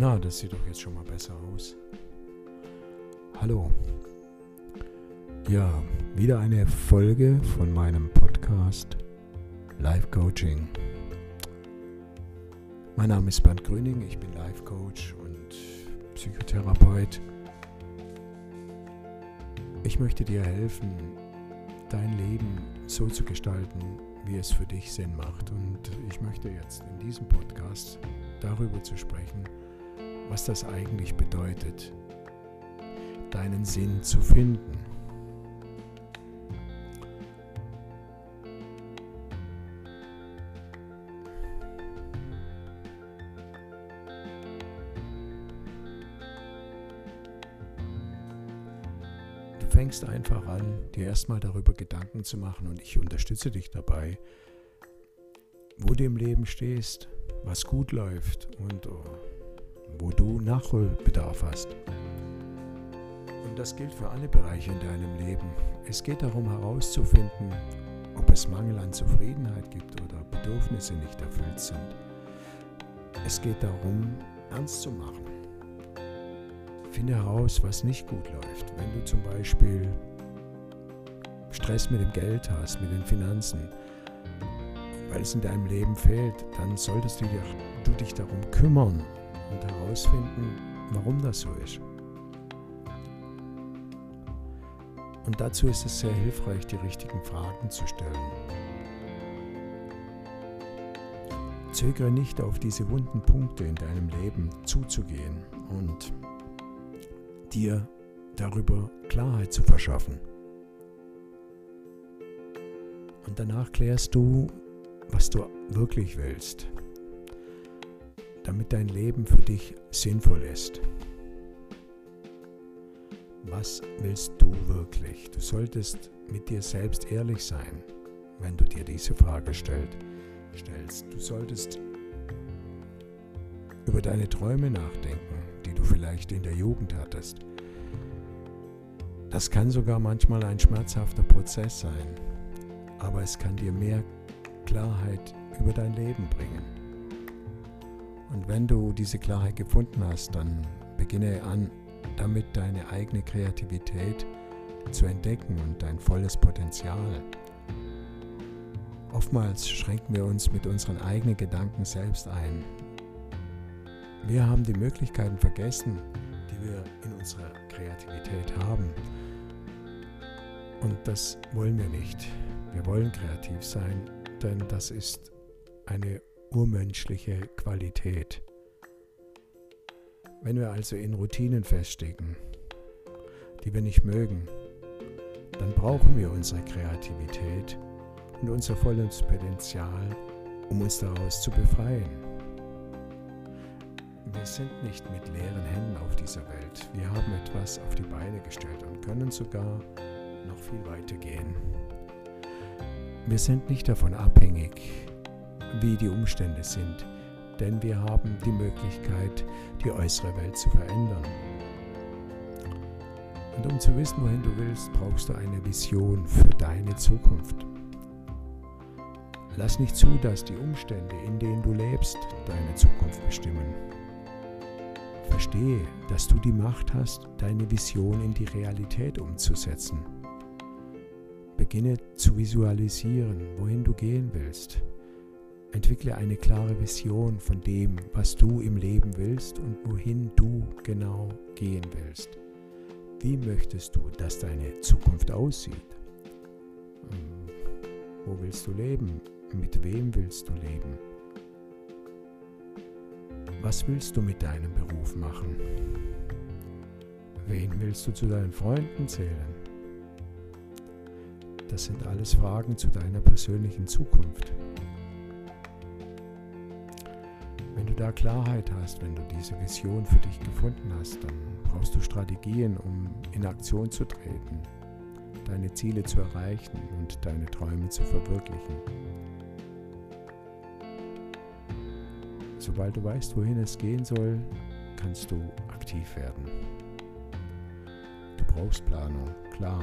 Na, das sieht doch jetzt schon mal besser aus. Hallo. Ja, wieder eine Folge von meinem Podcast Life Coaching. Mein Name ist Bernd Gröning, ich bin Life Coach und Psychotherapeut. Ich möchte dir helfen, dein Leben so zu gestalten, wie es für dich Sinn macht. Und ich möchte jetzt in diesem Podcast darüber zu sprechen, was das eigentlich bedeutet, deinen Sinn zu finden. Du fängst einfach an, dir erstmal darüber Gedanken zu machen und ich unterstütze dich dabei, wo du im Leben stehst, was gut läuft und oh, wo du Nachholbedarf hast. Und das gilt für alle Bereiche in deinem Leben. Es geht darum herauszufinden, ob es Mangel an Zufriedenheit gibt oder Bedürfnisse nicht erfüllt sind. Es geht darum, ernst zu machen. Finde heraus, was nicht gut läuft. Wenn du zum Beispiel Stress mit dem Geld hast, mit den Finanzen, weil es in deinem Leben fehlt, dann solltest du dich darum kümmern, und herausfinden, warum das so ist. Und dazu ist es sehr hilfreich, die richtigen Fragen zu stellen. Zögere nicht auf diese wunden Punkte in deinem Leben zuzugehen und dir darüber Klarheit zu verschaffen. Und danach klärst du, was du wirklich willst damit dein Leben für dich sinnvoll ist. Was willst du wirklich? Du solltest mit dir selbst ehrlich sein, wenn du dir diese Frage stellst. Du solltest über deine Träume nachdenken, die du vielleicht in der Jugend hattest. Das kann sogar manchmal ein schmerzhafter Prozess sein, aber es kann dir mehr Klarheit über dein Leben bringen. Und wenn du diese Klarheit gefunden hast, dann beginne an, damit deine eigene Kreativität zu entdecken und dein volles Potenzial. Oftmals schränken wir uns mit unseren eigenen Gedanken selbst ein. Wir haben die Möglichkeiten vergessen, die wir in unserer Kreativität haben. Und das wollen wir nicht. Wir wollen kreativ sein, denn das ist eine urmenschliche Qualität. Wenn wir also in Routinen feststecken, die wir nicht mögen, dann brauchen wir unsere Kreativität und unser volles Potenzial, um uns daraus zu befreien. Wir sind nicht mit leeren Händen auf dieser Welt. Wir haben etwas auf die Beine gestellt und können sogar noch viel weiter gehen. Wir sind nicht davon abhängig, wie die Umstände sind, denn wir haben die Möglichkeit, die äußere Welt zu verändern. Und um zu wissen, wohin du willst, brauchst du eine Vision für deine Zukunft. Lass nicht zu, dass die Umstände, in denen du lebst, deine Zukunft bestimmen. Verstehe, dass du die Macht hast, deine Vision in die Realität umzusetzen. Beginne zu visualisieren, wohin du gehen willst. Entwickle eine klare Vision von dem, was du im Leben willst und wohin du genau gehen willst. Wie möchtest du, dass deine Zukunft aussieht? Hm, wo willst du leben? Mit wem willst du leben? Was willst du mit deinem Beruf machen? Wen willst du zu deinen Freunden zählen? Das sind alles Fragen zu deiner persönlichen Zukunft. Da Klarheit hast, wenn du diese Vision für dich gefunden hast, dann brauchst du Strategien, um in Aktion zu treten, deine Ziele zu erreichen und deine Träume zu verwirklichen. Sobald du weißt, wohin es gehen soll, kannst du aktiv werden. Du brauchst Planung, klar.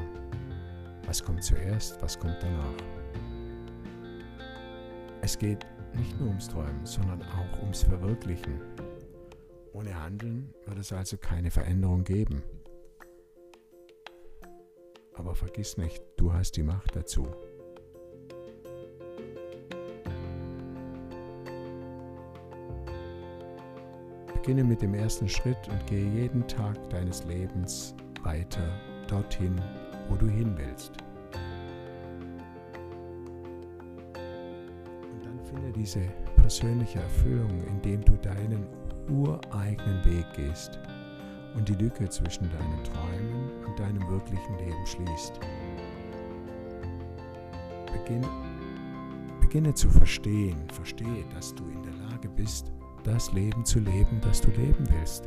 Was kommt zuerst, was kommt danach? Es geht nicht nur ums Träumen, sondern auch ums Verwirklichen. Ohne Handeln wird es also keine Veränderung geben. Aber vergiss nicht, du hast die Macht dazu. Beginne mit dem ersten Schritt und gehe jeden Tag deines Lebens weiter dorthin, wo du hin willst. Diese persönliche Erfüllung, indem du deinen ureigenen Weg gehst und die Lücke zwischen deinen Träumen und deinem wirklichen Leben schließt. Beginne, beginne zu verstehen, verstehe, dass du in der Lage bist, das Leben zu leben, das du leben willst.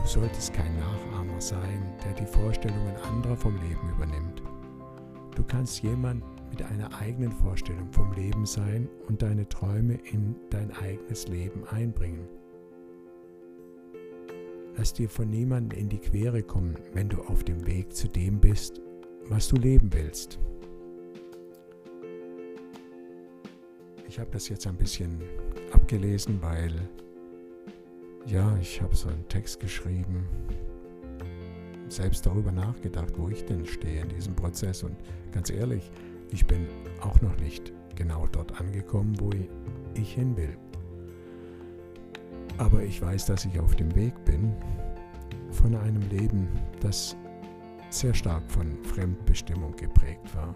Du solltest kein Nachahmer sein, der die Vorstellungen anderer vom Leben übernimmt. Du kannst jemand mit einer eigenen Vorstellung vom Leben sein und deine Träume in dein eigenes Leben einbringen. Lass dir von niemandem in die Quere kommen, wenn du auf dem Weg zu dem bist, was du leben willst. Ich habe das jetzt ein bisschen abgelesen, weil ja, ich habe so einen Text geschrieben, selbst darüber nachgedacht, wo ich denn stehe in diesem Prozess. Und ganz ehrlich, ich bin auch noch nicht genau dort angekommen, wo ich hin will. Aber ich weiß, dass ich auf dem Weg bin von einem Leben, das sehr stark von Fremdbestimmung geprägt war.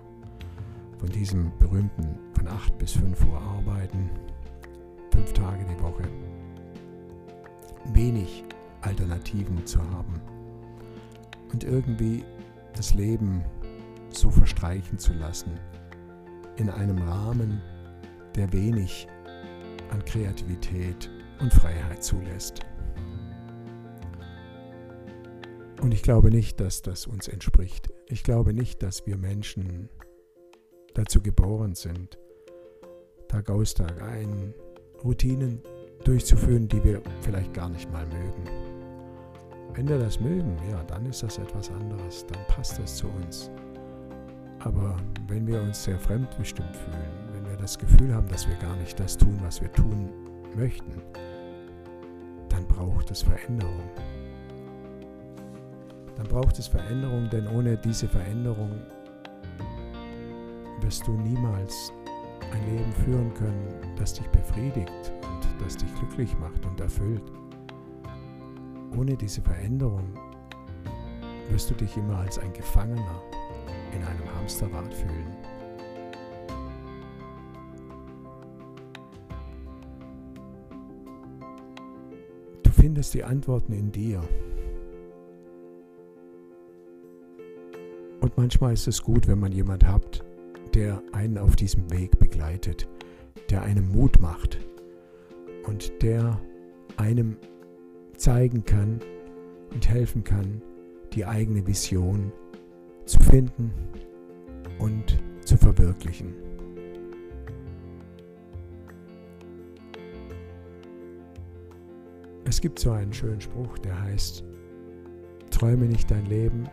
Von diesem berühmten von 8 bis 5 Uhr arbeiten, fünf Tage die Woche, wenig Alternativen zu haben und irgendwie das Leben so verstreichen zu lassen in einem Rahmen, der wenig an Kreativität und Freiheit zulässt. Und ich glaube nicht, dass das uns entspricht. Ich glaube nicht, dass wir Menschen dazu geboren sind, Tag aus, Tag ein Routinen durchzuführen, die wir vielleicht gar nicht mal mögen. Wenn wir das mögen, ja, dann ist das etwas anderes, dann passt das zu uns. Aber wenn wir uns sehr fremdbestimmt fühlen, wenn wir das Gefühl haben, dass wir gar nicht das tun, was wir tun möchten, dann braucht es Veränderung. Dann braucht es Veränderung, denn ohne diese Veränderung wirst du niemals ein Leben führen können, das dich befriedigt und das dich glücklich macht und erfüllt. Ohne diese Veränderung wirst du dich immer als ein Gefangener in einem Hamsterrad fühlen. Du findest die Antworten in dir. Und manchmal ist es gut, wenn man jemand hat, der einen auf diesem Weg begleitet, der einem Mut macht und der einem zeigen kann und helfen kann, die eigene Vision zu finden und zu verwirklichen. Es gibt so einen schönen Spruch, der heißt, träume nicht dein Leben,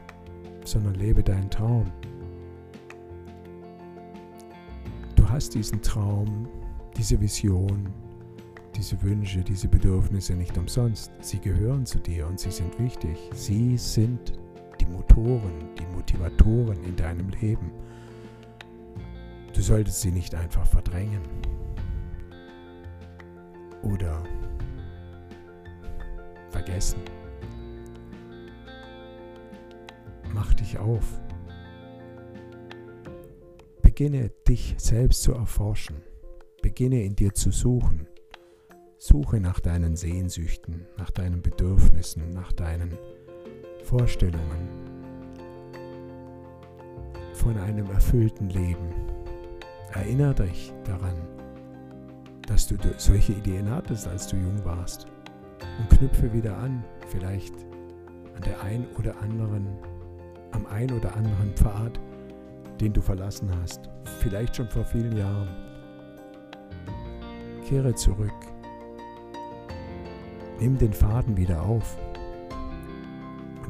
sondern lebe deinen Traum. Du hast diesen Traum, diese Vision, diese Wünsche, diese Bedürfnisse nicht umsonst. Sie gehören zu dir und sie sind wichtig. Sie sind Motoren, die Motivatoren in deinem Leben. Du solltest sie nicht einfach verdrängen oder vergessen. Mach dich auf. Beginne dich selbst zu erforschen. Beginne in dir zu suchen. Suche nach deinen Sehnsüchten, nach deinen Bedürfnissen, nach deinen Vorstellungen von einem erfüllten Leben. Erinnere dich daran, dass du solche Ideen hattest, als du jung warst. Und knüpfe wieder an, vielleicht an der ein oder anderen, am ein oder anderen Pfad, den du verlassen hast, vielleicht schon vor vielen Jahren. Kehre zurück Nimm den Faden wieder auf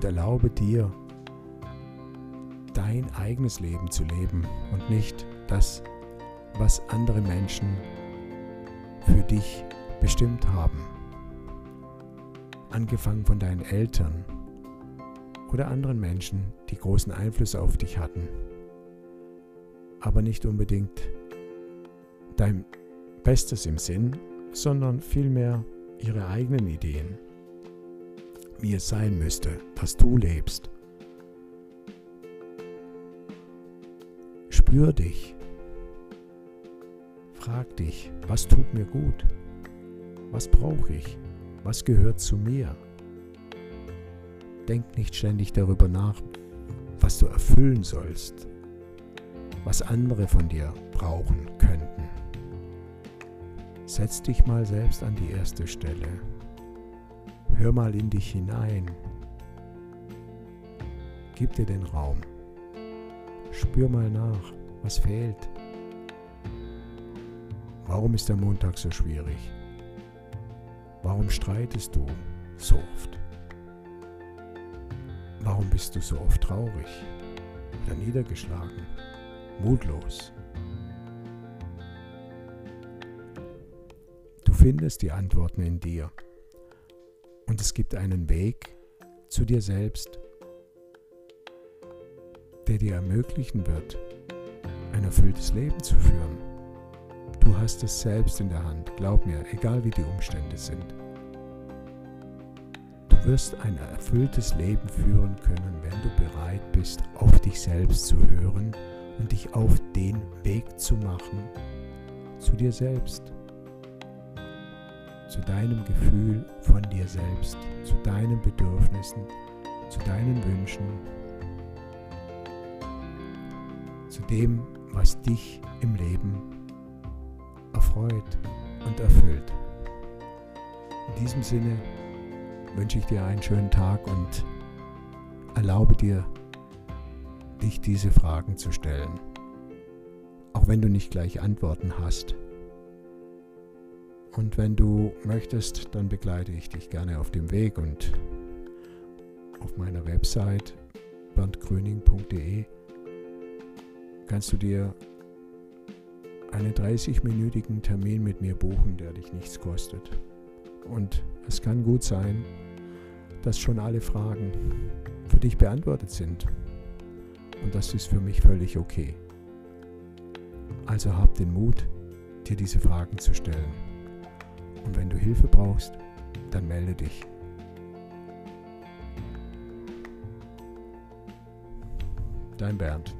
und erlaube dir, dein eigenes Leben zu leben und nicht das, was andere Menschen für dich bestimmt haben. angefangen von deinen Eltern oder anderen Menschen, die großen Einfluss auf dich hatten, aber nicht unbedingt dein Bestes im Sinn, sondern vielmehr ihre eigenen Ideen, wie es sein müsste, dass du lebst. Spür dich. Frag dich, was tut mir gut? Was brauche ich? Was gehört zu mir? Denk nicht ständig darüber nach, was du erfüllen sollst, was andere von dir brauchen könnten. Setz dich mal selbst an die erste Stelle. Hör mal in dich hinein. Gib dir den Raum. Spür mal nach, was fehlt. Warum ist der Montag so schwierig? Warum streitest du so oft? Warum bist du so oft traurig oder niedergeschlagen, mutlos? Du findest die Antworten in dir und es gibt einen Weg zu dir selbst, der dir ermöglichen wird, ein erfülltes Leben zu führen. Du hast es selbst in der Hand, glaub mir, egal wie die Umstände sind. Du wirst ein erfülltes Leben führen können, wenn du bereit bist, auf dich selbst zu hören und dich auf den Weg zu machen zu dir selbst, zu deinem Gefühl von dir selbst, zu deinen Bedürfnissen, zu deinen Wünschen, zu dem, was dich im Leben erfreut und erfüllt. In diesem Sinne wünsche ich dir einen schönen Tag und erlaube dir, dich diese Fragen zu stellen. Auch wenn du nicht gleich Antworten hast. Und wenn du möchtest, dann begleite ich dich gerne auf dem Weg und auf meiner Website berndgröning.de kannst du dir einen 30-minütigen Termin mit mir buchen, der dich nichts kostet. Und es kann gut sein, dass schon alle Fragen für dich beantwortet sind. Und das ist für mich völlig okay. Also hab den Mut, dir diese Fragen zu stellen. Und wenn du Hilfe brauchst, dann melde dich. Dein Bernd.